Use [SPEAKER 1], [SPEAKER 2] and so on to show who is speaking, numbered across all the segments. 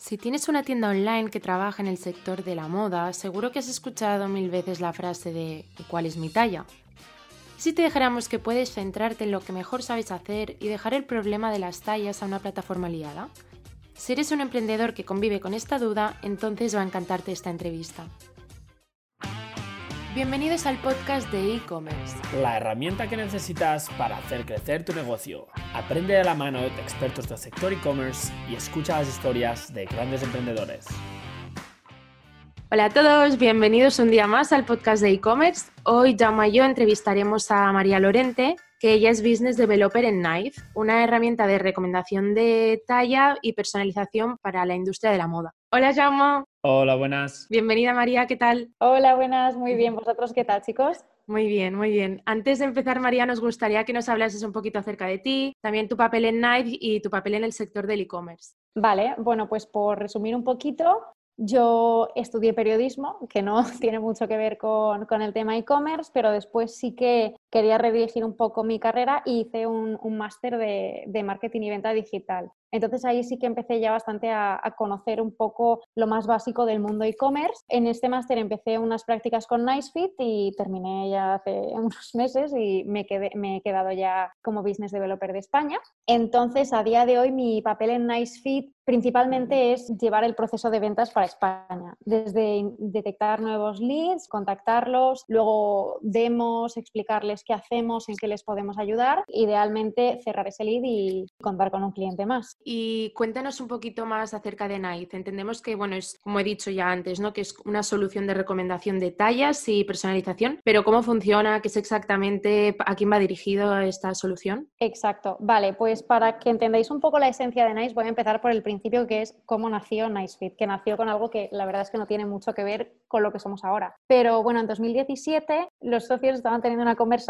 [SPEAKER 1] Si tienes una tienda online que trabaja en el sector de la moda, seguro que has escuchado mil veces la frase de ¿cuál es mi talla? Si te dijéramos que puedes centrarte en lo que mejor sabes hacer y dejar el problema de las tallas a una plataforma aliada? Si eres un emprendedor que convive con esta duda, entonces va a encantarte esta entrevista. Bienvenidos al podcast de e-commerce.
[SPEAKER 2] La herramienta que necesitas para hacer crecer tu negocio. Aprende de la mano de expertos del sector e-commerce y escucha las historias de grandes emprendedores.
[SPEAKER 1] Hola a todos, bienvenidos un día más al podcast de e-commerce. Hoy, Jaume y yo entrevistaremos a María Lorente, que ella es Business Developer en Knife, una herramienta de recomendación de talla y personalización para la industria de la moda. Hola, Jaume.
[SPEAKER 2] Hola, buenas.
[SPEAKER 1] Bienvenida, María, ¿qué tal?
[SPEAKER 3] Hola, buenas, muy bien. ¿Vosotros qué tal, chicos?
[SPEAKER 1] Muy bien, muy bien. Antes de empezar, María, nos gustaría que nos hablases un poquito acerca de ti, también tu papel en Knife y tu papel en el sector del e-commerce.
[SPEAKER 3] Vale, bueno, pues por resumir un poquito, yo estudié periodismo, que no tiene mucho que ver con, el tema e-commerce, pero después sí que quería redirigir un poco mi carrera y hice un, máster de, de, marketing y venta digital. Entonces ahí sí que empecé ya bastante a, conocer un poco lo más básico del mundo e-commerce. En este máster empecé unas prácticas con NiceFit y terminé ya hace unos meses y me, quedé, me he quedado ya como Business Developer de España. Entonces a día de hoy mi papel en NiceFit principalmente es llevar el proceso de ventas para España, desde detectar nuevos leads, contactarlos, luego demos, explicarles qué hacemos, en qué les podemos ayudar, idealmente cerrar ese lead y contar con un cliente más.
[SPEAKER 1] Y cuéntanos un poquito más acerca de Night. Entendemos que, bueno, es como he dicho ya antes, ¿no? Que es una solución de recomendación de tallas y personalización, pero ¿cómo funciona? ¿Qué es exactamente? ¿A quién va dirigido esta solución?
[SPEAKER 3] Exacto. Vale, pues para que entendáis un poco la esencia de Nice, voy a empezar por el principio que es cómo nació NiceFit, que nació con algo que la verdad es que no tiene mucho que ver con lo que somos ahora. Pero bueno, en 2017 los socios estaban teniendo una conversación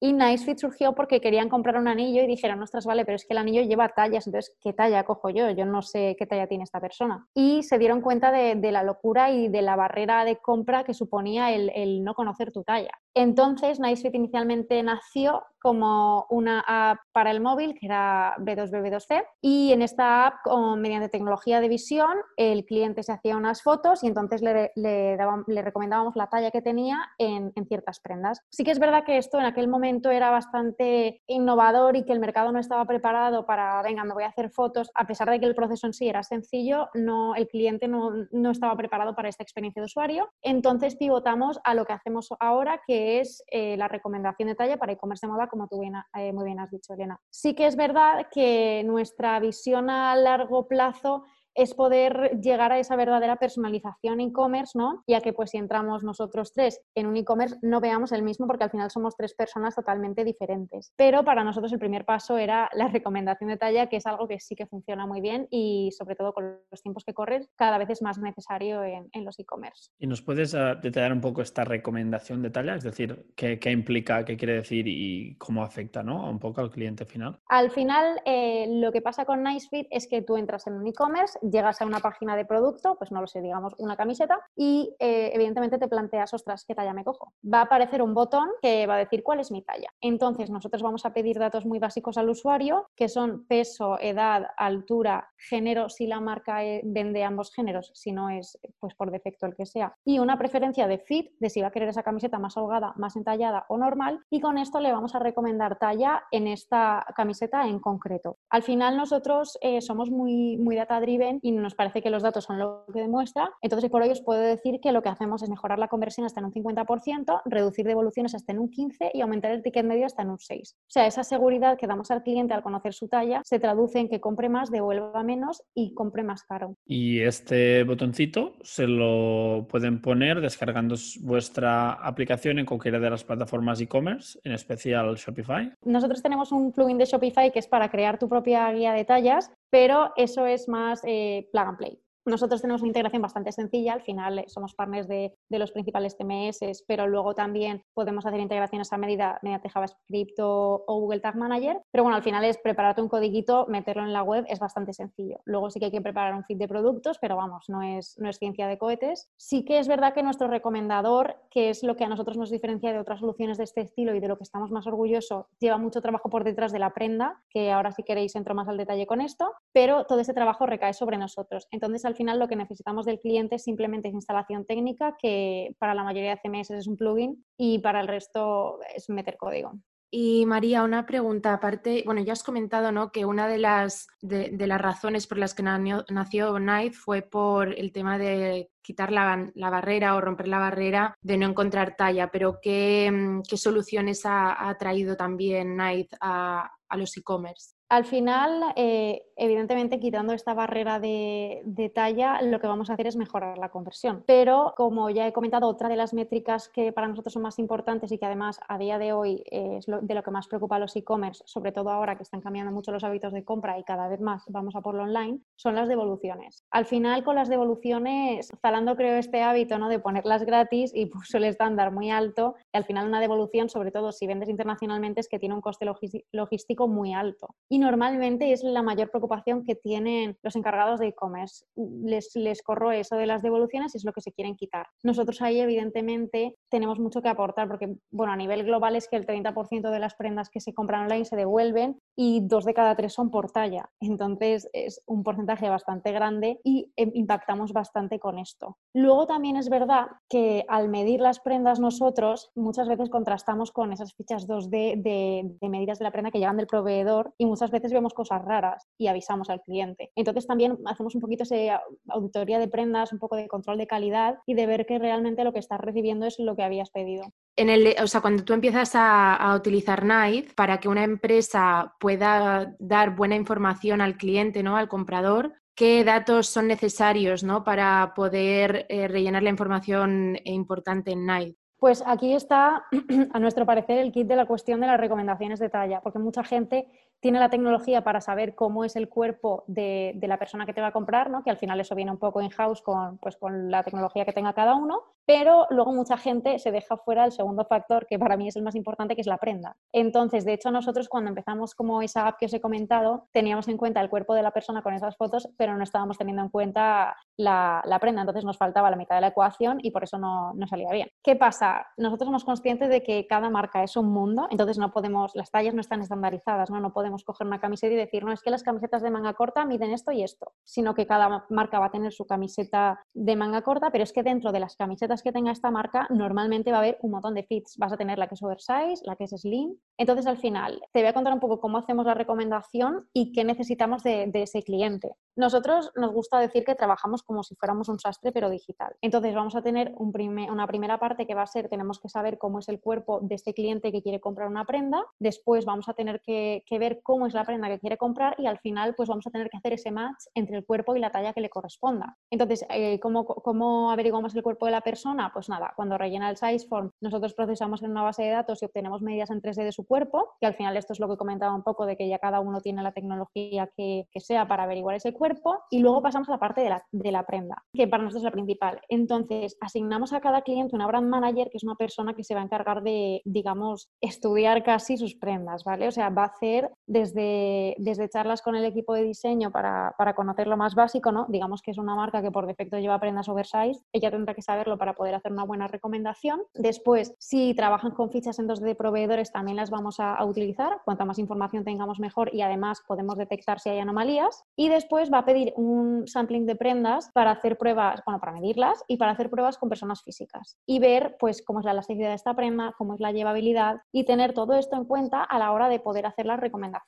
[SPEAKER 3] y NiceFit surgió porque querían comprar un anillo y dijeron, ostras, vale, pero es que el anillo lleva tallas, entonces, ¿qué talla cojo yo? Yo no sé qué talla tiene esta persona. Y se dieron cuenta de, la locura y de la barrera de compra que suponía el, el no conocer tu talla. Entonces, NiceFit inicialmente nació como una app para el móvil, que era B2B2C, y en esta app, mediante tecnología de visión, el cliente se hacía unas fotos y entonces le, le, le recomendábamos la talla que tenía en, en, ciertas prendas. Sí que es verdad que esto en aquel momento era bastante innovador y que el mercado no estaba preparado para, venga, me voy a hacer fotos, a pesar de que el proceso en sí era sencillo, no, el cliente no, no estaba preparado para esta experiencia de usuario. Entonces pivotamos a lo que hacemos ahora, que es eh, la recomendación de talla para e-commerce de moda como tú eh, muy bien has dicho, Elena. Sí que es verdad que nuestra visión a largo plazo es poder llegar a esa verdadera personalización e-commerce, ¿no? Ya que pues si entramos nosotros tres en un e-commerce no veamos el mismo porque al final somos tres personas totalmente diferentes. Pero para nosotros el primer paso era la recomendación de talla, que es algo que sí que funciona muy bien y sobre todo con los tiempos que corren cada vez es más necesario en, los e-commerce.
[SPEAKER 2] ¿Y nos puedes ah, detallar un poco esta recomendación de talla? Es decir, ¿qué, implica, qué quiere decir y cómo afecta ¿no? un poco al cliente final?
[SPEAKER 3] Al final eh, lo que pasa con NiceFit es que tú entras en un e-commerce, llegas a una página de producto, pues no lo sé, digamos una camiseta, y eh, evidentemente te planteas, ostras, ¿qué talla me cojo? Va a aparecer un botón que va a decir cuál es mi talla. Entonces nosotros vamos a pedir datos muy básicos al usuario, que son peso, edad, altura, género, si la marca eh, vende ambos géneros, si no es pues por defecto el que sea, y una preferencia de fit, de si va a querer esa camiseta más holgada, más entallada o normal, y con esto le vamos a recomendar talla en esta camiseta en concreto. Al final nosotros eh, somos muy, muy data driven y nos parece que los datos son lo que demuestra. Entonces, por hoy os puedo decir que lo que hacemos es mejorar la conversión hasta en un 50%, reducir devoluciones hasta en un 15% y aumentar el ticket medio hasta en un 6%. O sea, esa seguridad que damos al cliente al conocer su talla se traduce en que compre más, devuelva menos y compre más caro.
[SPEAKER 2] Y este botoncito se lo pueden poner descargando vuestra aplicación en cualquiera de las plataformas e-commerce, en especial Shopify.
[SPEAKER 3] Nosotros tenemos un plugin de Shopify que es para crear tu propia guía de tallas pero eso es más eh, plug and play. Nosotros tenemos una integración bastante sencilla, al final eh, somos partners de, los principales TMS, pero luego también podemos hacer integraciones a medida mediante JavaScript o, Google Tag Manager, pero bueno, al final es prepararte un codiguito, meterlo en la web, es bastante sencillo. Luego sí que hay que preparar un feed de productos, pero vamos, no es, no es ciencia de cohetes. Sí que es verdad que nuestro recomendador, que es lo que a nosotros nos diferencia de otras soluciones de este estilo y de lo que estamos más orgullosos, lleva mucho trabajo por detrás de la prenda, que ahora si queréis entro más al detalle con esto, pero todo ese trabajo recae sobre nosotros. Entonces, al final lo que necesitamos del cliente es simplemente instalación técnica, que para la mayoría de CMS es un plugin y para el resto es meter código.
[SPEAKER 1] Y María, una pregunta aparte, bueno, ya has comentado ¿no? que una de las, de, las razones por las que nació Night fue por el tema de quitar la, barrera o romper la barrera de no encontrar talla, pero ¿qué, mm, soluciones ha, traído también Night a, a los e-commerce?
[SPEAKER 3] Al final, eh, evidentemente, quitando esta barrera de, talla, lo que vamos a hacer es mejorar la conversión. Pero, como ya he comentado, otra de las métricas que para nosotros son más importantes y que además a día de hoy es de lo que más preocupa a los e-commerce, sobre todo ahora que están cambiando mucho los hábitos de compra y cada vez más vamos a por lo online, son las devoluciones. Al final, con las devoluciones, Zalando creó este hábito ¿no? de ponerlas gratis y puso el estándar muy alto. Y al final, una devolución, sobre todo si vendes internacionalmente, es que tiene un coste logístico muy alto normalmente es la mayor preocupación que tienen los encargados de e-commerce. Les, les corro eso de las devoluciones y es lo que se quieren quitar. Nosotros ahí, evidentemente, tenemos mucho que aportar porque, bueno, a nivel global es que el 30% de las prendas que se compran online se devuelven y dos de cada tres son por talla. Entonces, es un porcentaje bastante grande y eh, impactamos bastante con esto. Luego también es verdad que al medir las prendas nosotros, muchas veces contrastamos con esas fichas 2D de, de medidas de la prenda que llegan del proveedor y muchas veces vemos cosas raras y avisamos al cliente. Entonces también hacemos un poquito de auditoría de prendas, un poco de control de calidad y de ver que realmente lo que estás recibiendo es lo que habías pedido.
[SPEAKER 1] En el, o sea, cuando tú empiezas a, utilizar Night para que una empresa pueda dar buena información al cliente, ¿no? al comprador, ¿qué datos son necesarios ¿no? para poder eh, rellenar la información importante en Night?
[SPEAKER 3] Pues aquí está, a nuestro parecer, el kit de la cuestión de las recomendaciones de talla, porque mucha gente tiene la tecnología para saber cómo es el cuerpo de, la persona que te va a comprar, ¿no? que al final eso viene un poco in-house con, pues, con la tecnología que tenga cada uno, pero luego mucha gente se deja fuera el segundo factor, que para mí es el más importante, que es la prenda. Entonces, de hecho, nosotros cuando empezamos como esa app que os he comentado, teníamos en cuenta el cuerpo de la persona con esas fotos, pero no estábamos teniendo en cuenta la, prenda, entonces nos faltaba la mitad de la ecuación y por eso no, no salía bien. ¿Qué pasa? Nosotros somos conscientes de que cada marca es un mundo, entonces no podemos, las tallas no están estandarizadas, no, no podemos coger una camiseta y decir, no, es que las camisetas de manga corta miden esto y esto, sino que cada marca va a tener su camiseta de manga corta, pero es que dentro de las camisetas que tenga esta marca normalmente va a haber un montón de fits. Vas a tener la que es oversize, la que es slim. Entonces, al final, te voy a contar un poco cómo hacemos la recomendación y qué necesitamos de, ese cliente. Nosotros nos gusta decir que trabajamos como si fuéramos un sastre, pero digital. Entonces, vamos a tener una primera parte que va a ser, tenemos que saber cómo es el cuerpo de este cliente que quiere comprar una prenda. Después vamos a tener que, que ver cómo es la prenda que quiere comprar y al final pues vamos a tener que hacer ese match entre el cuerpo y la talla que le corresponda. Entonces, eh, ¿cómo, ¿cómo, averiguamos el cuerpo de la persona? Pues nada, cuando rellena el size form, nosotros procesamos en una base de datos y obtenemos medidas en 3D de su cuerpo, que al final esto es lo que comentaba un poco de que ya cada uno tiene la tecnología que, sea para averiguar ese cuerpo y luego pasamos a la parte de la, de la prenda, que para nosotros es la principal. Entonces, asignamos a cada cliente una brand manager, que es una persona que se va a encargar de, digamos, estudiar casi sus prendas, ¿vale? O sea, va a hacer desde desde, charlas con el equipo de diseño para, conocer lo más básico, ¿no? Digamos que es una marca que por defecto lleva prendas oversize, ella tendrá que saberlo para poder hacer una buena recomendación. Después, si trabajan con fichas en 2D de proveedores, también las vamos a, utilizar. Cuanta más información tengamos mejor y además podemos detectar si hay anomalías. Y después va a pedir un sampling de prendas para hacer pruebas, bueno, para medirlas y para hacer pruebas con personas físicas y ver pues cómo es la elasticidad de esta prenda, cómo es la llevabilidad y tener todo esto en cuenta a la hora de poder hacer las recomendaciones.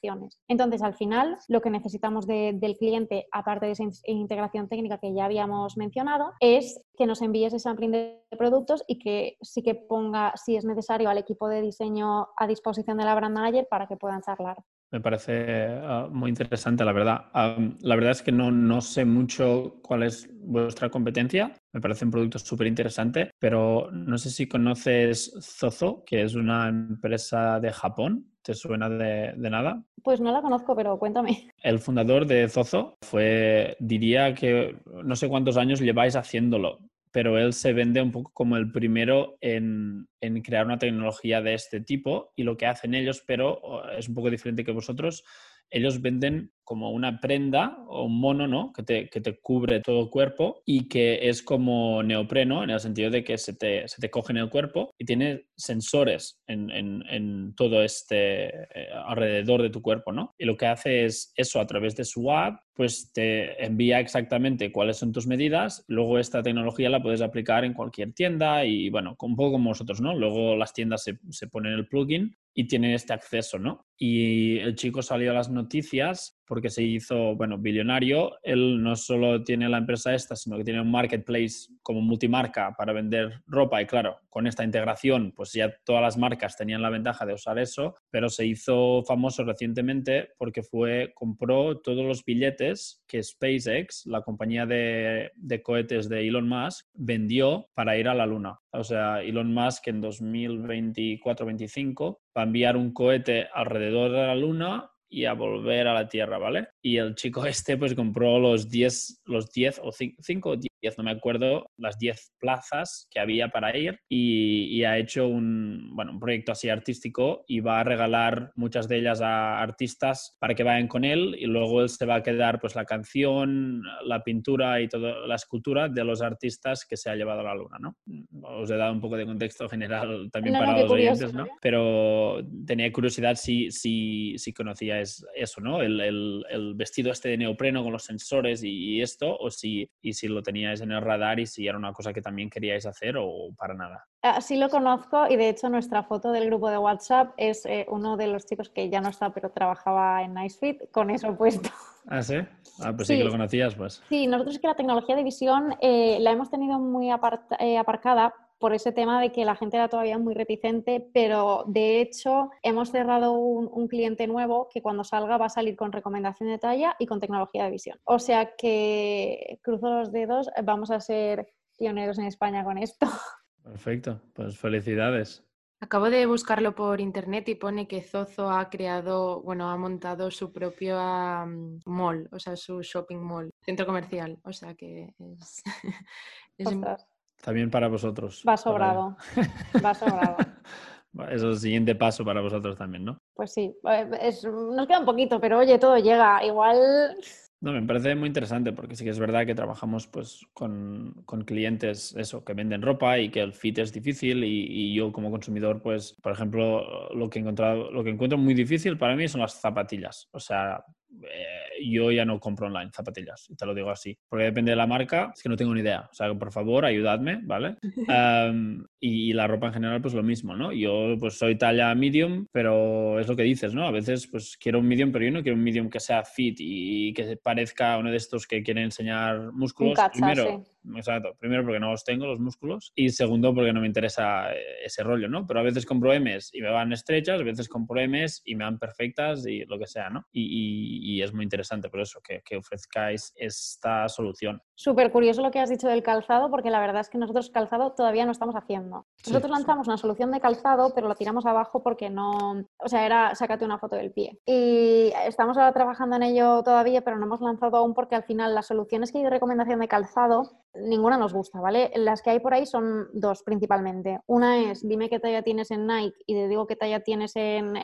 [SPEAKER 3] Entonces, al final, lo que necesitamos del cliente, aparte de esa integración técnica que ya habíamos mencionado, es que nos envíe ese sampling de productos y que sí que ponga, si es necesario, al equipo de diseño a disposición de la brand manager para que puedan charlar.
[SPEAKER 2] Me parece ah, muy interesante, la verdad. la verdad es que no, no sé mucho cuál es vuestra competencia. Me parece un producto súper interesante, pero no sé si conoces Zozo, que es una empresa de Japón ¿Te suena de, de, nada?
[SPEAKER 3] Pues no la conozco, pero cuéntame.
[SPEAKER 2] El fundador de Zozo fue, diría que no sé cuántos años lleváis haciéndolo, pero él se vende un poco como el primero en, en, crear una tecnología de este tipo y lo que hacen ellos, pero es un poco diferente que vosotros, ellos venden como una prenda o un mono, ¿no? Que te, que te, cubre todo el cuerpo y que es como neopreno en el sentido de que se te, se te coge en el cuerpo y tiene sensores en, en, en todo este eh, alrededor de tu cuerpo, ¿no? Y lo que hace es eso a través de su app, pues te envía exactamente cuáles son tus medidas, luego esta tecnología la puedes aplicar en cualquier tienda y bueno, un poco como vosotros, ¿no? Luego las tiendas se, se ponen el plugin y tienen este acceso, ¿no? Y el chico salió a las noticias porque se hizo, bueno, billonario. Él no solo tiene la empresa esta, sino que tiene un marketplace como multimarca para vender ropa y claro, con esta integración, pues ya todas las marcas tenían la ventaja de usar eso, pero se hizo famoso recientemente porque fue, compró todos los billetes que SpaceX, la compañía de, de cohetes de Elon Musk, vendió para ir a la Luna. O sea, Elon Musk en 2024-25 va a enviar un cohete alrededor de la Luna y a volver a la Tierra, ¿vale? Y el chico este pues compró los 10, los 10 o 5 o 10, no me acuerdo, las 10 plazas que había para ir y, y, ha hecho un, bueno, un proyecto así artístico y va a regalar muchas de ellas a artistas para que vayan con él y luego él se va a quedar pues la canción, la pintura y toda la escultura de los artistas que se ha llevado a la luna, ¿no? Os he dado un poco de contexto general también
[SPEAKER 3] No, no,
[SPEAKER 2] para
[SPEAKER 3] qué
[SPEAKER 2] los
[SPEAKER 3] curioso,
[SPEAKER 2] oyentes, ¿no?
[SPEAKER 3] ¿eh?
[SPEAKER 2] Pero tenía curiosidad si, si, si conocíais eso, ¿no? El, el- el vestido este de neopreno con los sensores y, y esto, o si, y si lo teníais en el radar y si era una cosa que también queríais hacer o para nada.
[SPEAKER 3] Sí lo conozco y de hecho nuestra foto del grupo de WhatsApp es eh, uno de los chicos que ya no está, pero trabajaba en NiceFit con eso puesto.
[SPEAKER 2] ¿Ah, sí? Ah, pues sí,
[SPEAKER 3] Sí.
[SPEAKER 2] que lo conocías, pues.
[SPEAKER 3] Sí, nosotros es que la tecnología de visión eh, la hemos tenido muy aparta- eh, aparcada por ese tema de que la gente era todavía muy reticente, pero de hecho hemos cerrado un, un cliente nuevo que cuando salga va a salir con recomendación de talla y con tecnología de visión. O sea que cruzo los dedos, vamos a ser pioneros en España con esto.
[SPEAKER 2] Perfecto, pues felicidades.
[SPEAKER 1] Acabo de buscarlo por internet y pone que Zozo ha creado, bueno, ha montado su propio mall, o sea, su shopping mall, centro comercial. O sea que es.
[SPEAKER 2] También para vosotros.
[SPEAKER 3] va
[SPEAKER 2] para-
[SPEAKER 3] sobrado, va sobrado.
[SPEAKER 2] Es el siguiente paso para vosotros también, ¿no?
[SPEAKER 3] Pues sí, eh, es- nos queda un poquito, pero oye, todo llega. Igual
[SPEAKER 2] No, me parece muy interesante porque sí que es verdad que trabajamos pues con, con clientes eso, que venden ropa y que el fit es difícil y, y yo como consumidor pues, por ejemplo, lo que he encontrado, lo que encuentro muy difícil para mí son las zapatillas. O sea, eh, yo ya no compro online zapatillas, te lo digo así, porque depende de la marca, es que no tengo ni idea. O sea, por favor, ayudadme, ¿vale? Am, y, y la ropa en general, pues lo mismo, ¿no? Yo pues soy talla medium, pero es lo que dices, ¿no? A veces pues quiero un medium, pero yo no quiero un medium que sea fit y que parezca uno de estos que quieren enseñar músculos.
[SPEAKER 3] cacha,
[SPEAKER 2] Primero, exacto, primero porque no los tengo los músculos y segundo porque no me interesa eh, ese rollo, ¿no? Pero a veces compro M's y me van estrechas, a veces compro M's y me van perfectas y lo que sea, ¿no? Y, y- y es muy interesante por eso que, que ofrezcáis esta solución.
[SPEAKER 3] Súper curioso lo que has dicho del calzado, porque la verdad es que nosotros calzado todavía no estamos haciendo. Nosotros
[SPEAKER 2] sí.
[SPEAKER 3] lanzamos una solución de calzado, pero lo tiramos abajo porque no, o sea, era sácate una foto del pie. Y estamos ahora trabajando en ello todavía, pero no hemos lanzado aún porque al final las soluciones que hay de recomendación de calzado, ninguna nos gusta, ¿vale? Las que hay por ahí son dos principalmente. Una es, dime qué talla tienes en Nike y te digo qué talla tienes en,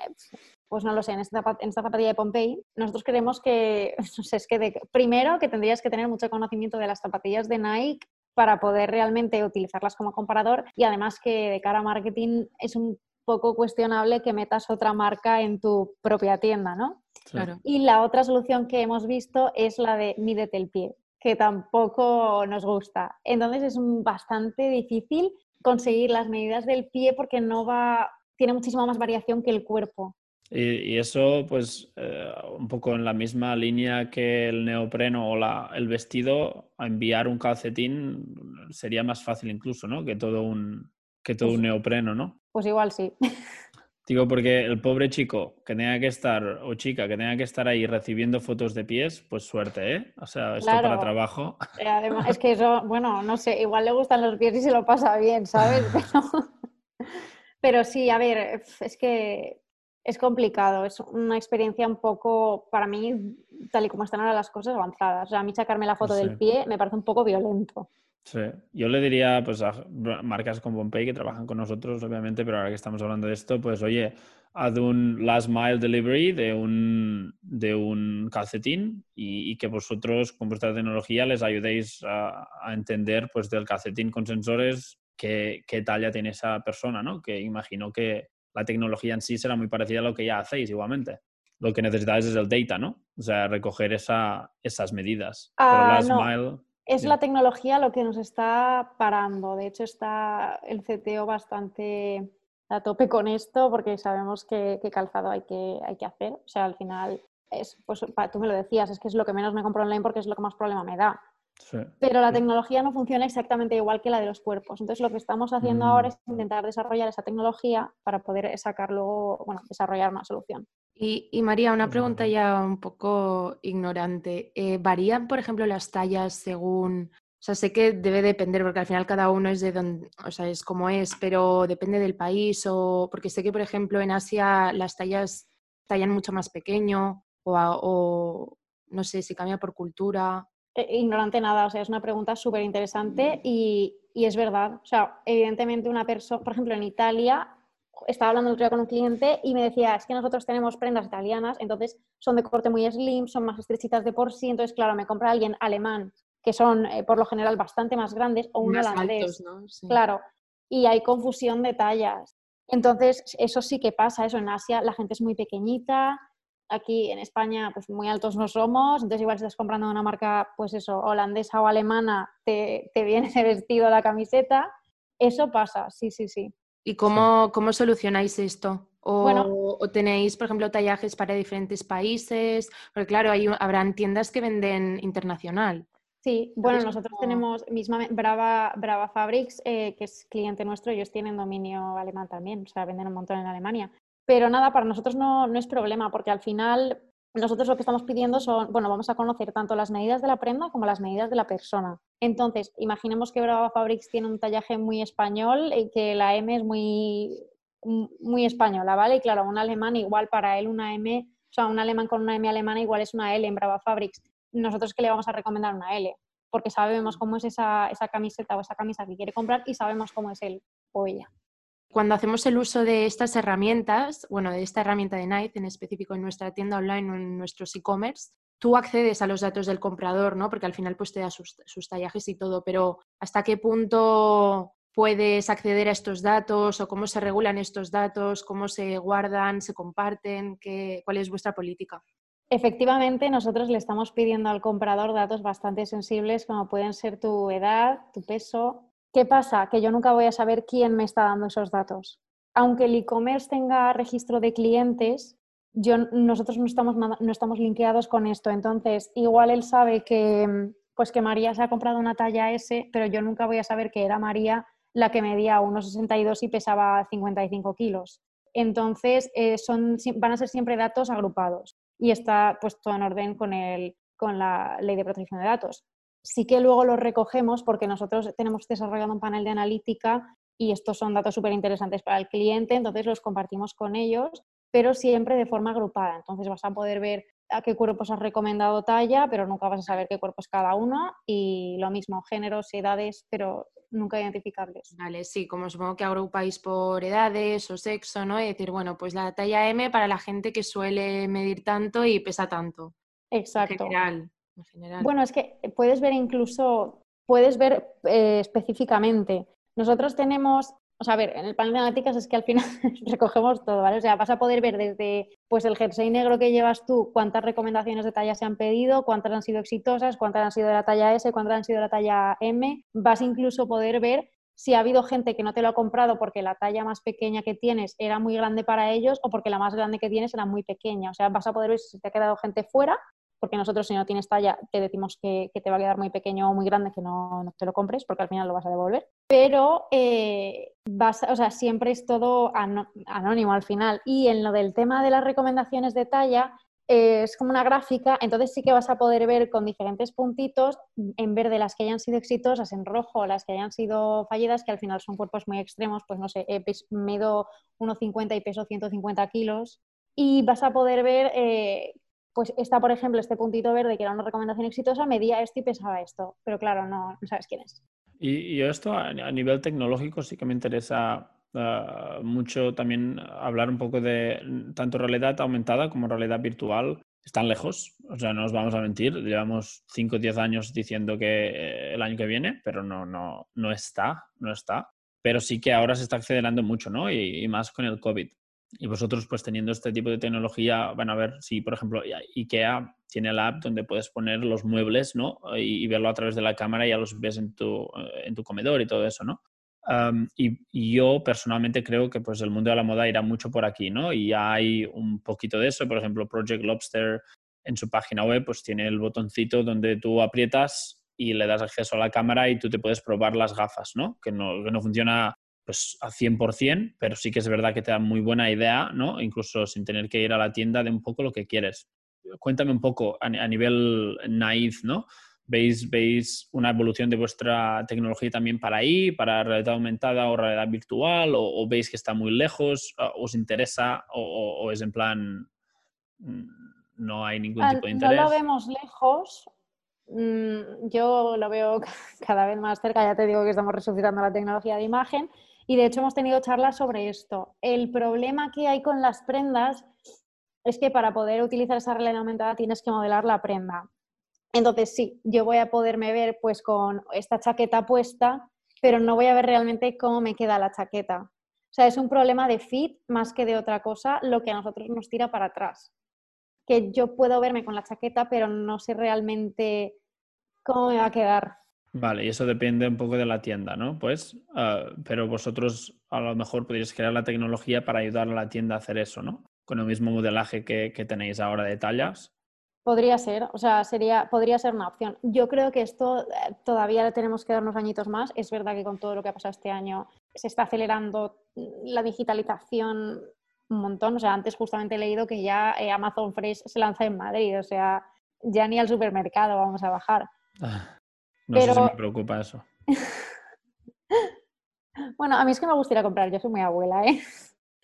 [SPEAKER 3] pues no lo sé, en esta, zapa- en esta zapatilla de Pompey, nosotros creemos que, no sé, es que de- primero que tendrías que tener mucho conocimiento de las zapatillas de Nike para poder realmente utilizarlas como comparador y además que de cara a marketing es un poco cuestionable que metas otra marca en tu propia tienda, ¿no?
[SPEAKER 1] Claro.
[SPEAKER 3] Y la otra solución que hemos visto es la de mídete el pie, que tampoco nos gusta. Entonces es bastante difícil conseguir las medidas del pie porque no va, tiene muchísima más variación que el cuerpo.
[SPEAKER 2] Y, y eso, pues, eh, un poco en la misma línea que el neopreno o la, el vestido, a enviar un calcetín sería más fácil incluso, ¿no? Que todo un, que todo un neopreno, ¿no?
[SPEAKER 3] Pues igual sí.
[SPEAKER 2] Digo, porque el pobre chico que tenga que estar, o chica que tenga que estar ahí recibiendo fotos de pies, pues suerte, ¿eh? O sea, esto para trabajo.
[SPEAKER 3] Eh, Además, es que eso, bueno, no sé, igual le gustan los pies y se lo pasa bien, ¿sabes? Pero, pero sí, a ver, es que es complicado, es una experiencia un poco, para mí, tal y como están ahora las cosas, avanzadas. O sea, a mí sacarme la foto del pie me parece un poco violento.
[SPEAKER 2] Sí, yo le diría pues a marcas como Pompey que trabajan con nosotros, obviamente, pero ahora que estamos hablando de esto, pues oye, haz un last mile delivery de un, de un calcetín y, que vosotros con vuestra tecnología les ayudéis a, entender pues del calcetín con sensores qué, qué, talla tiene esa persona, ¿no? Que imagino que la tecnología en sí será muy parecida a lo que ya hacéis igualmente. Lo que necesitáis es el data, ¿no? O sea, recoger esa, esas medidas.
[SPEAKER 3] Ah, last mile es la tecnología lo que nos está parando. De hecho, está el CTO bastante a tope con esto porque sabemos qué calzado hay que, hay que hacer. O sea, al final, es, pues, tú me lo decías, es que es lo que menos me compro online porque es lo que más problema me da. Pero la tecnología no funciona exactamente igual que la de los cuerpos. Entonces, lo que estamos haciendo mm. ahora es intentar desarrollar esa tecnología para poder sacarlo, bueno, desarrollar una solución.
[SPEAKER 1] Y, María, una pregunta ya un poco ignorante. Eh, ¿Varían, por ejemplo, las tallas según... O sea, sé que debe depender porque al final cada uno es de donde, o sea, es como es, pero depende del país o porque sé que, por ejemplo, en Asia las tallas tallan mucho más pequeño o, o no sé si cambia por cultura.
[SPEAKER 3] Eh, ignorante nada, o sea, es una pregunta súper interesante y, y, es verdad. O sea, evidentemente una persona, por ejemplo, en Italia estaba hablando el otro día con un cliente y me decía, es que nosotros tenemos prendas italianas, entonces son de corte muy slim, son más estrechitas de por sí, entonces claro, me compra alguien alemán, que son eh, por lo general bastante más grandes, o un holandés. Claro, y hay confusión de tallas. Entonces, eso sí que pasa, eso en Asia la gente es muy pequeñita, aquí en España pues muy altos no somos, entonces igual si estás comprando una marca pues eso, holandesa o alemana, te, te viene de vestido la camiseta, eso pasa, sí, sí, sí.
[SPEAKER 1] ¿Y cómo, cómo solucionáis esto? O, o, tenéis, por ejemplo, tallajes para diferentes países? Porque claro, hay, habrán tiendas que venden internacional.
[SPEAKER 3] Sí, bueno, nosotros tenemos misma Brava, Brava Fabrics, eh, que es cliente nuestro, ellos tienen dominio alemán también, o sea, venden un montón en Alemania. Pero nada, para nosotros no, no es problema, porque al final nosotros lo que estamos pidiendo son, bueno, vamos a conocer tanto las medidas de la prenda como las medidas de la persona. Entonces, imaginemos que Brava Fabrics tiene un tallaje muy español y que la M es muy, muy española, ¿vale? Y claro, un alemán igual para él una M, o sea, un alemán con una M alemana igual es una L en Brava Fabrics. Nosotros que le vamos a recomendar una L, porque sabemos cómo es esa, esa camiseta o esa camisa que quiere comprar y sabemos cómo es él o ella.
[SPEAKER 1] Cuando hacemos el uso de estas herramientas, bueno, de esta herramienta de Night en específico en nuestra tienda online o en nuestros e-commerce, tú accedes a los datos del comprador, ¿no? Porque al final pues te da sus, tallajes y todo, pero ¿hasta qué punto puedes acceder a estos datos o cómo se regulan estos datos, cómo se guardan, se comparten, qué, cuál es vuestra política?
[SPEAKER 3] Efectivamente, nosotros le estamos pidiendo al comprador datos bastante sensibles como pueden ser tu edad, tu peso, ¿Qué pasa? Que yo nunca voy a saber quién me está dando esos datos. Aunque el e-commerce tenga registro de clientes, yo, nosotros no estamos, no estamos linkeados con esto. Entonces, igual él sabe que, pues que María se ha comprado una talla S, pero yo nunca voy a saber que era María la que medía 1,62 y pesaba 55 kilos. Entonces, eh, son, van a ser siempre datos agrupados y está pues todo en orden con, el, con la ley de protección de datos sí que luego los recogemos porque nosotros tenemos desarrollado un panel de analítica y estos son datos súper interesantes para el cliente, entonces los compartimos con ellos, pero siempre de forma agrupada. Entonces vas a poder ver a qué cuerpos has recomendado talla, pero nunca vas a saber qué cuerpo es cada uno y lo mismo, géneros, edades, pero nunca identificables.
[SPEAKER 1] Vale, sí, como supongo que agrupáis por edades o sexo, ¿no? Y decir, bueno, pues la talla M para la gente que suele medir tanto y pesa tanto.
[SPEAKER 3] Exacto. general. Bueno, es que puedes ver incluso, puedes ver eh, específicamente. Nosotros tenemos, o sea, a ver, en el panel de analíticas es que al final recogemos todo, ¿vale? O sea, vas a poder ver desde pues el jersey negro que llevas tú, cuántas recomendaciones de talla se han pedido, cuántas han sido exitosas, cuántas han sido de la talla S, cuántas han sido de la talla M. Vas incluso a poder ver si ha habido gente que no te lo ha comprado porque la talla más pequeña que tienes era muy grande para ellos o porque la más grande que tienes era muy pequeña. O sea, vas a poder ver si te ha quedado gente fuera porque nosotros si no tienes talla te decimos que, te va a quedar muy pequeño o muy grande que no, te lo compres porque al final lo vas a devolver. Pero eh, o sea, siempre es todo anónimo al final. Y en lo del tema de las recomendaciones de talla, eh, es como una gráfica, entonces sí que vas a poder ver con diferentes puntitos, en verde las que hayan sido exitosas, en rojo las que hayan sido fallidas, que al final son cuerpos muy extremos, pues no sé, eh, mido 1,50 y peso 150 kilos, y vas a poder ver, eh, pues está, por ejemplo, este puntito verde que era una recomendación exitosa, medía esto y pesaba esto, pero claro, no, sabes quién es.
[SPEAKER 2] Y, esto a, nivel tecnológico sí que me interesa ah, mucho también hablar un poco de tanto realidad aumentada como realidad virtual. Están lejos, o sea, no nos vamos a mentir, llevamos 5 o 10 años diciendo que eh, el año que viene, pero no, no, no está, no está. Pero sí que ahora se está acelerando mucho, ¿no? y más con el COVID. Y vosotros, pues teniendo este tipo de tecnología, van a ver si, por ejemplo, IKEA tiene la app donde puedes poner los muebles, ¿no? Y, verlo a través de la cámara y ya los ves en tu, en tu comedor y todo eso, ¿no? y, yo personalmente creo que pues el mundo de la moda irá mucho por aquí, ¿no? Y hay un poquito de eso. Por ejemplo, Project Lobster en su página web pues tiene el botoncito donde tú aprietas y le das acceso a la cámara y tú te puedes probar las gafas, ¿no? Que no, que no funciona pues a 100%, pero sí que es verdad que te da muy buena idea, ¿no? Incluso sin tener que ir a la tienda de un poco lo que quieres. Cuéntame un poco a, nivel naive, ¿no? ¿Veis, ¿Veis una evolución de vuestra tecnología también para ahí, para realidad aumentada o realidad virtual? ¿O, veis que está muy lejos? ¿Os interesa? ¿O, es en plan, mm, no hay ningún tipo de interés?
[SPEAKER 3] No lo vemos lejos. Mm, yo lo veo cada vez más cerca. Ya te digo que estamos resucitando la tecnología de imagen y de hecho hemos tenido charlas sobre esto. El problema que hay con las prendas es que para poder utilizar esa realidad aumentada tienes que modelar la prenda. Entonces sí, yo voy a poderme ver pues con esta chaqueta puesta, pero no voy a ver realmente cómo me queda la chaqueta. O sea, es un problema de fit más que de otra cosa lo que a nosotros nos tira para atrás. Que yo puedo verme con la chaqueta, pero no sé realmente cómo me va a quedar.
[SPEAKER 2] Vale, y eso depende un poco de la tienda, ¿no? Pues, ah, pero vosotros a lo mejor podríais crear la tecnología para ayudar a la tienda a hacer eso, ¿no? Con el mismo modelaje que, tenéis ahora de tallas.
[SPEAKER 3] Podría ser, o sea, sería, podría ser una opción. Yo creo que esto eh, todavía tenemos que dar unos añitos más. Es verdad que con todo lo que ha pasado este año se está acelerando la digitalización un montón. O sea, antes justamente he leído que ya eh, Amazon Fresh se lanza en Madrid, o sea, ya ni al supermercado vamos a bajar.
[SPEAKER 2] Ah. No sé si me preocupa eso.
[SPEAKER 3] bueno, a mí es que me gustaría comprar, yo soy muy abuela, ¿eh?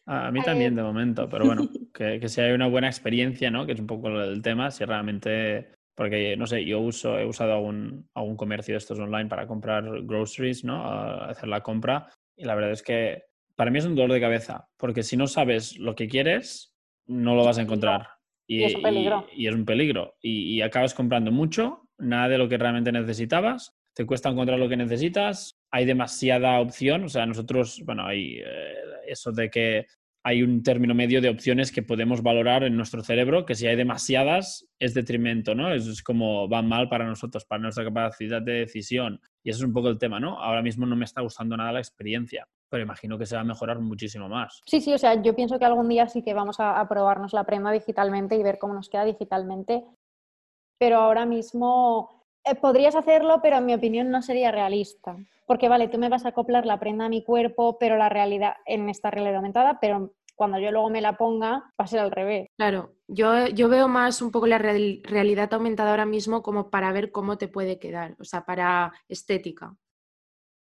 [SPEAKER 2] A mí también de momento, pero bueno, que, que si hay una buena experiencia, ¿no? Que es un poco el tema, si realmente, porque no sé, yo uso, he usado algún, algún comercio de estos online para comprar groceries, ¿no? hacer la compra y la verdad es que para mí es un dolor de cabeza, porque si no sabes lo que quieres, no lo vas a encontrar.
[SPEAKER 3] Y, es un peligro.
[SPEAKER 2] Y, es un peligro. y acabas comprando mucho nada de lo que realmente necesitabas, te cuesta encontrar lo que necesitas, hay demasiada opción, o sea, nosotros, bueno, hay eh, eso de que hay un término medio de opciones que podemos valorar en nuestro cerebro, que si hay demasiadas es detrimento, ¿no? Eso es como va mal para nosotros, para nuestra capacidad de decisión. Y eso es un poco el tema, ¿no? Ahora mismo no me está gustando nada la experiencia, pero imagino que se va a mejorar muchísimo más.
[SPEAKER 3] Sí, sí, o sea, yo pienso que algún día sí que vamos a, a probarnos la prenda digitalmente y ver cómo nos queda digitalmente pero ahora mismo eh, podrías hacerlo, pero en mi opinión no sería realista. Porque vale, tú me vas a acoplar la prenda a mi cuerpo, pero la realidad en esta realidad aumentada, pero cuando yo luego me la ponga va a ser al revés.
[SPEAKER 1] Claro, yo, yo veo más un poco la realidad aumentada ahora mismo como para ver cómo te puede quedar, o sea, para estética.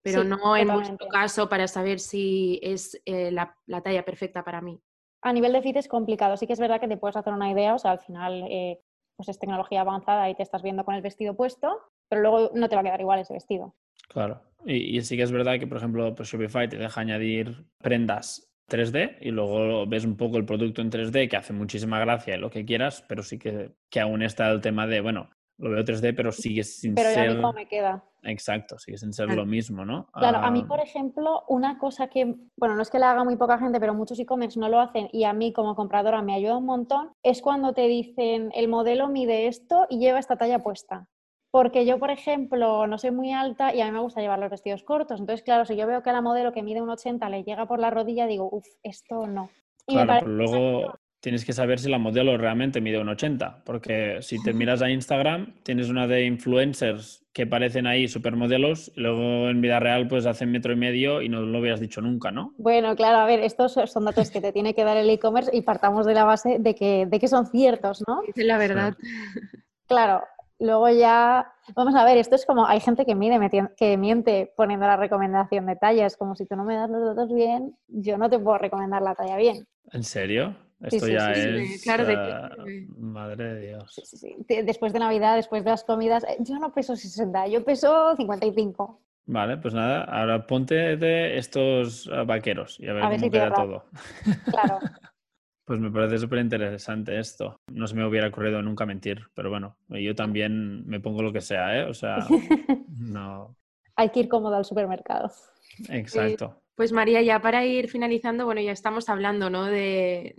[SPEAKER 1] Pero no en nuestro caso para saber si es eh, la, talla perfecta para mí.
[SPEAKER 3] A nivel de fit es complicado, sí que es verdad que te puedes hacer una idea, o sea, al final eh, pues es tecnología avanzada y te estás viendo con el vestido puesto, pero luego no te va a quedar igual ese vestido.
[SPEAKER 2] Claro. Y, sí que es verdad que, por ejemplo, pues Shopify te deja añadir prendas 3D y luego ves un poco el producto en 3D que hace muchísima gracia y lo que quieras, pero sí que, que aún está el tema de, bueno, lo veo 3D, pero sigue sin
[SPEAKER 3] pero
[SPEAKER 2] ser.
[SPEAKER 3] Pero me queda.
[SPEAKER 2] Exacto, sigue sin ser lo mismo, ¿no?
[SPEAKER 3] Claro, a mí, por ejemplo, una cosa que, bueno, no es que la haga muy poca gente, pero muchos e-commerce no lo hacen y a mí como compradora me ayuda un montón, es cuando te dicen el modelo mide esto y lleva esta talla puesta. Porque yo, por ejemplo, no soy muy alta y a mí me gusta llevar los vestidos cortos. Entonces, claro, si yo veo que a la modelo que mide un 80 le llega por la rodilla, digo, uff, esto no.
[SPEAKER 2] claro, pero luego tienes que saber si la modelo realmente mide un 80, porque si te miras a Instagram, tienes una de influencers que parecen ahí supermodelos, y luego en vida real pues hacen metro y medio y no lo hubieras dicho nunca, ¿no?
[SPEAKER 3] Bueno, claro, a ver, estos son datos que te tiene que dar el e-commerce y partamos de la base de que, de que son ciertos, ¿no?
[SPEAKER 1] Es la verdad.
[SPEAKER 3] Claro, luego ya, vamos a ver, esto es como, hay gente que, mide, que miente poniendo la recomendación de talla, es como si tú no me das los datos bien, yo no te puedo recomendar la talla bien.
[SPEAKER 2] ¿En serio? Esto ya es... Claro, eh, Madre de Dios.
[SPEAKER 3] Después de Navidad, después de las comidas, eh, yo no peso 60, yo peso 55.
[SPEAKER 2] Vale, pues nada, ahora ponte de estos eh, vaqueros y a ver, cómo queda todo. Claro. pues me parece súper interesante esto. No se me hubiera ocurrido nunca mentir, pero bueno, yo también me pongo lo que sea, ¿eh? O sea, no.
[SPEAKER 3] Hay que ir cómodo al supermercado.
[SPEAKER 2] Exacto.
[SPEAKER 1] Pues María, ya para ir finalizando, bueno, ya estamos hablando ¿no? de,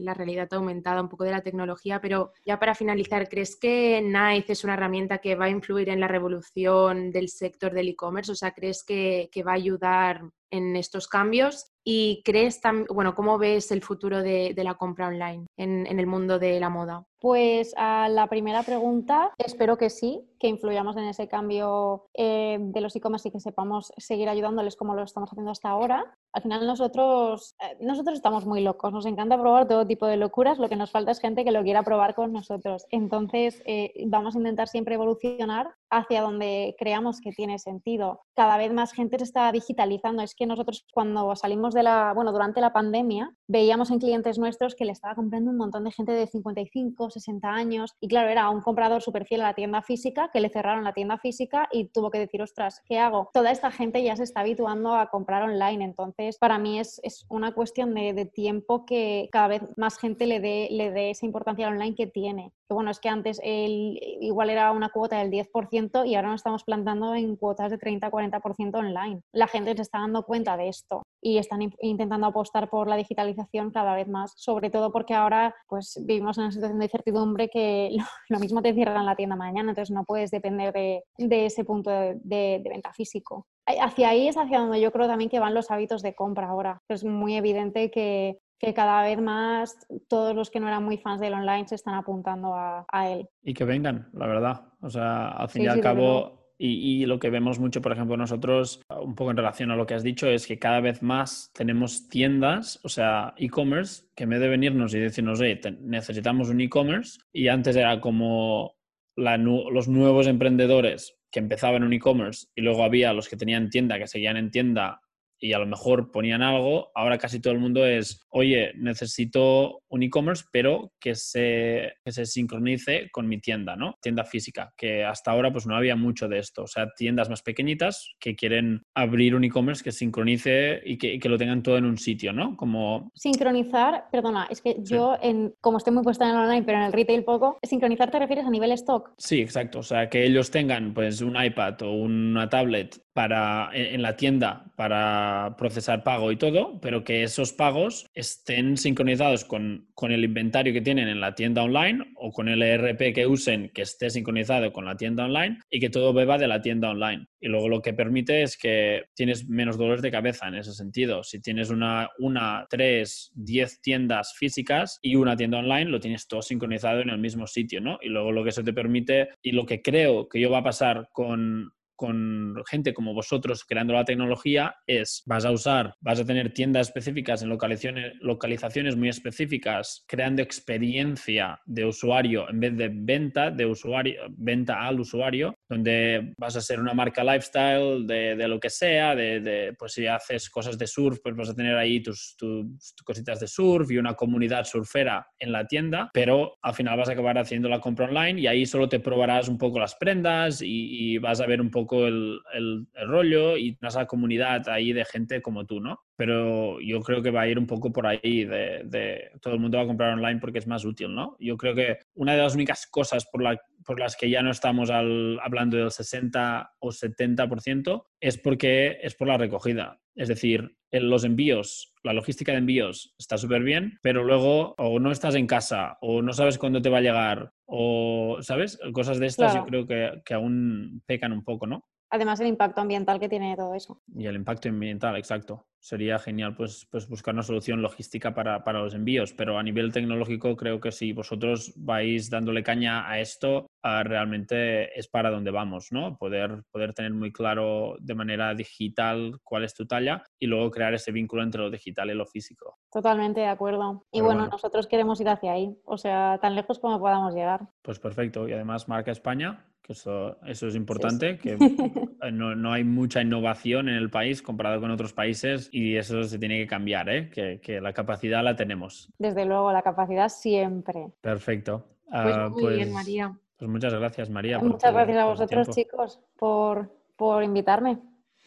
[SPEAKER 1] la realidad aumentada, un poco de la tecnología, pero ya para finalizar, ¿crees que NICE es una herramienta que va a influir en la revolución del sector del e-commerce? O sea, ¿crees que, que va a ayudar en estos cambios? ¿Y crees también, bueno, cómo ves el futuro de, la compra online en, el mundo de la moda?
[SPEAKER 3] Pues a la primera pregunta, espero que sí, que influyamos en ese cambio eh, de los e-commerce y que sepamos seguir ayudándoles como lo estamos haciendo hasta ahora. Al final nosotros, eh, nosotros estamos muy locos, nos encanta probar todo tipo de locuras, lo que nos falta es gente que lo quiera probar con nosotros. Entonces eh, vamos a intentar siempre evolucionar hacia donde creamos que tiene sentido. Cada vez más gente se está digitalizando. Es que nosotros cuando salimos de la, bueno, durante la pandemia, veíamos en clientes nuestros que le estaba comprando un montón de gente de 55, 60 años. Y claro, era un comprador súper fiel a la tienda física, que le cerraron la tienda física y tuvo que decir, ostras, ¿qué hago? Toda esta gente ya se está habituando a comprar online. Entonces, para mí es, es una cuestión de, de, tiempo que cada vez más gente le dé, le dé esa importancia al online que tiene. Que bueno, es que antes el, igual era una cuota del 10% y ahora nos estamos plantando en cuotas de 30-40% online. La gente se está dando cuenta de esto y están intentando apostar por la digitalización cada vez más, sobre todo porque ahora pues vivimos en una situación de incertidumbre que lo, mismo te cierran la tienda mañana, entonces no puedes depender de, ese punto de, venta físico. Hacia ahí es hacia donde yo creo también que van los hábitos de compra ahora. Es muy evidente que, cada vez más todos los que no eran muy fans del online se están apuntando a, él.
[SPEAKER 2] Y que vengan, la verdad. O sea, al fin y al cabo y, lo que vemos mucho, por ejemplo, nosotros, un poco en relación a lo que has dicho, es que cada vez más tenemos tiendas, o sea, e-commerce, que en vez de venirnos y decirnos, hey, necesitamos un e-commerce, y antes era como los nuevos emprendedores que empezaban un e-commerce y luego había los que tenían tienda, que seguían en tienda y a lo mejor ponían algo, ahora casi todo el mundo es, oye, necesito un e-commerce, pero que se, que se sincronice con mi tienda, ¿no? Tienda física, que hasta ahora pues no había mucho de esto, o sea, tiendas más pequeñitas que quieren abrir un e-commerce que sincronice y que, que, lo tengan todo en un sitio, ¿no? Como...
[SPEAKER 3] Sincronizar, perdona, es que yo, en, como estoy muy puesta en el online, pero en el retail poco, sincronizar te refieres a nivel stock.
[SPEAKER 2] Sí, exacto, o sea, que ellos tengan pues un iPad o una tablet para, en la tienda para procesar pago y todo, pero que esos pagos estén sincronizados con, con, el inventario que tienen en la tienda online o con el ERP que usen que esté sincronizado con la tienda online y que todo beba de la tienda online. Y luego lo que permite es que tienes menos dolores de cabeza en ese sentido. Si tienes una, una, tres, diez tiendas físicas y una tienda online, lo tienes todo sincronizado en el mismo sitio, ¿no? Y luego lo que eso te permite y lo que creo que yo va a pasar con con gente como vosotros creando la tecnología es, vas a usar, vas a tener tiendas específicas en localizaciones, muy específicas, creando experiencia de usuario en vez de venta de usuario, venta al usuario, donde vas a ser una marca lifestyle de, de lo que sea, de, de, pues si haces cosas de surf, pues vas a tener ahí tus, tus, cositas de surf y una comunidad surfera en la tienda, pero al final vas a acabar haciendo la compra online y ahí solo te probarás un poco las prendas y, vas a ver un poco el, el, rollo y esa comunidad ahí de gente como tú, ¿no? Pero yo creo que va a ir un poco por ahí de, de, todo el mundo va a comprar online porque es más útil, ¿no? Yo creo que una de las únicas cosas por, la, por las que ya no estamos al, hablando del 60 o 70% es porque es por la recogida. Es decir, los envíos, la logística de envíos está súper bien, pero luego o no estás en casa o no sabes cuándo te va a llegar o, ¿sabes? Cosas de estas yo creo que, que aún pecan un poco, ¿no?
[SPEAKER 3] Además, el impacto ambiental que tiene todo eso.
[SPEAKER 2] Y el impacto ambiental, exacto sería genial pues, pues buscar una solución logística para, para, los envíos, pero a nivel tecnológico creo que si vosotros vais dándole caña a esto, ah, realmente es para donde vamos, ¿no? Poder, poder tener muy claro de manera digital cuál es tu talla y luego crear ese vínculo entre lo digital y lo físico.
[SPEAKER 3] Totalmente de acuerdo. Y bueno, nosotros queremos ir hacia ahí, o sea, tan lejos como podamos llegar.
[SPEAKER 2] Pues perfecto. Y además marca España, que eso, eso es importante, que no, no, hay mucha innovación en el país comparado con otros países y eso se tiene que cambiar, ¿eh? que, que la capacidad la tenemos.
[SPEAKER 3] Desde luego, la capacidad siempre.
[SPEAKER 2] Perfecto.
[SPEAKER 1] Pues muy
[SPEAKER 2] pues,
[SPEAKER 1] bien, María.
[SPEAKER 2] Pues muchas gracias, María.
[SPEAKER 3] Muchas
[SPEAKER 2] tu-
[SPEAKER 3] gracias a vosotros, chicos, por, por invitarme.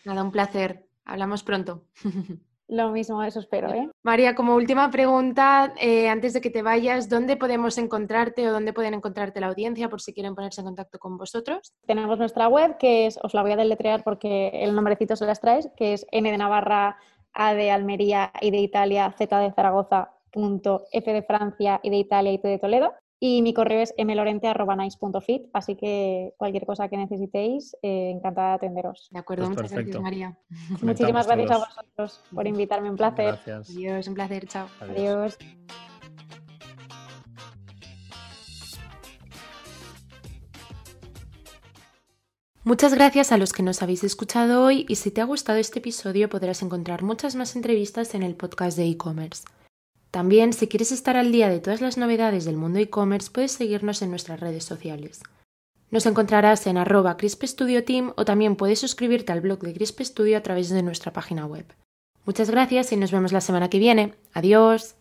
[SPEAKER 1] Nada, un placer. Hablamos pronto.
[SPEAKER 3] Lo mismo, eso espero, ¿eh?
[SPEAKER 1] María, como última pregunta, eh, antes de que te vayas, ¿dónde podemos encontrarte o dónde pueden encontrarte la audiencia por si quieren ponerse en contacto con vosotros?
[SPEAKER 3] Tenemos nuestra web, que es, os la voy a deletrear porque el nombrecito se las traes, que es N de Navarra, A de Almería y de Italia, Z de Zaragoza, punto, F de Francia y de Italia y T de Toledo. Y mi correo es mlorente.nice.fit, así que cualquier cosa que necesitéis, eh, encantada de atenderos.
[SPEAKER 1] De acuerdo,
[SPEAKER 2] Pues
[SPEAKER 1] muchas
[SPEAKER 2] perfecto.
[SPEAKER 1] gracias, María.
[SPEAKER 3] Muchísimas gracias a vosotros por invitarme, un placer.
[SPEAKER 2] Gracias.
[SPEAKER 1] Adiós, un placer, chao.
[SPEAKER 2] Adiós.
[SPEAKER 3] Adiós.
[SPEAKER 1] Muchas gracias a los que nos habéis escuchado hoy y si te ha gustado este episodio podrás encontrar muchas más entrevistas en el podcast de e-commerce. También, si quieres estar al día de todas las novedades del mundo e-commerce, puedes seguirnos en nuestras redes sociales. Nos encontrarás en arroba crispestudioteam o también puedes suscribirte al blog de Crisp Studio a través de nuestra página web. Muchas gracias y nos vemos la semana que viene. Adiós.